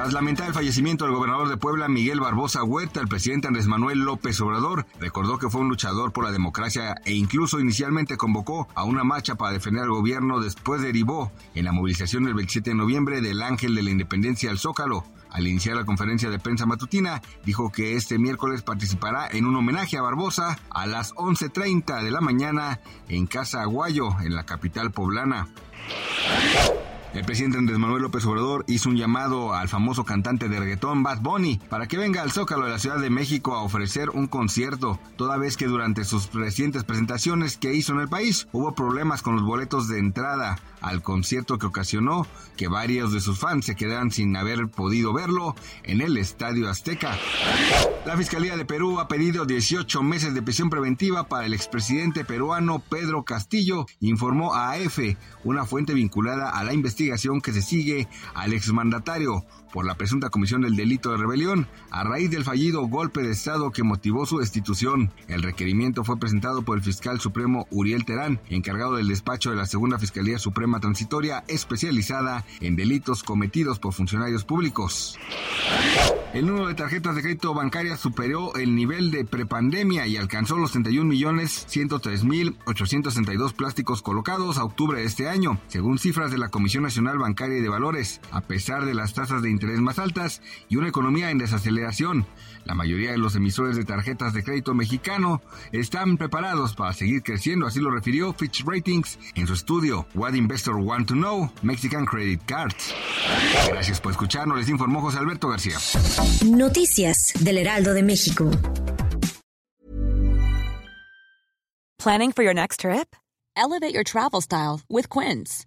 Tras lamentar el fallecimiento del gobernador de Puebla, Miguel Barbosa Huerta, el presidente Andrés Manuel López Obrador recordó que fue un luchador por la democracia e incluso inicialmente convocó a una marcha para defender al gobierno, después derivó en la movilización del 27 de noviembre del Ángel de la Independencia al Zócalo. Al iniciar la conferencia de prensa matutina, dijo que este miércoles participará en un homenaje a Barbosa a las 11.30 de la mañana en Casa Aguayo, en la capital poblana. El presidente Andrés Manuel López Obrador hizo un llamado al famoso cantante de reggaetón Bad Bunny para que venga al Zócalo de la Ciudad de México a ofrecer un concierto, toda vez que durante sus recientes presentaciones que hizo en el país hubo problemas con los boletos de entrada al concierto que ocasionó que varios de sus fans se quedaran sin haber podido verlo en el Estadio Azteca. La Fiscalía de Perú ha pedido 18 meses de prisión preventiva para el expresidente peruano Pedro Castillo, informó a AF, una fuente vinculada a la investigación que se sigue al exmandatario por la presunta comisión del delito de rebelión a raíz del fallido golpe de Estado que motivó su destitución. El requerimiento fue presentado por el fiscal supremo Uriel Terán, encargado del despacho de la Segunda Fiscalía Suprema Transitoria especializada en delitos cometidos por funcionarios públicos. El número de tarjetas de crédito bancaria superó el nivel de prepandemia y alcanzó los 31 millones 103 mil 862 plásticos colocados a octubre de este año, según cifras de la Comisión Nacional Bancaria y de Valores, a pesar de las tasas de interés más altas y una economía en desaceleración. La mayoría de los emisores de tarjetas de crédito mexicano están preparados para seguir creciendo, así lo refirió Fitch Ratings en su estudio What Investor Want to Know Mexican Credit Cards. Gracias por escucharnos, les informó José Alberto García. Noticias del Heraldo de México. Planning for your next trip? Elevate your travel style with Quince.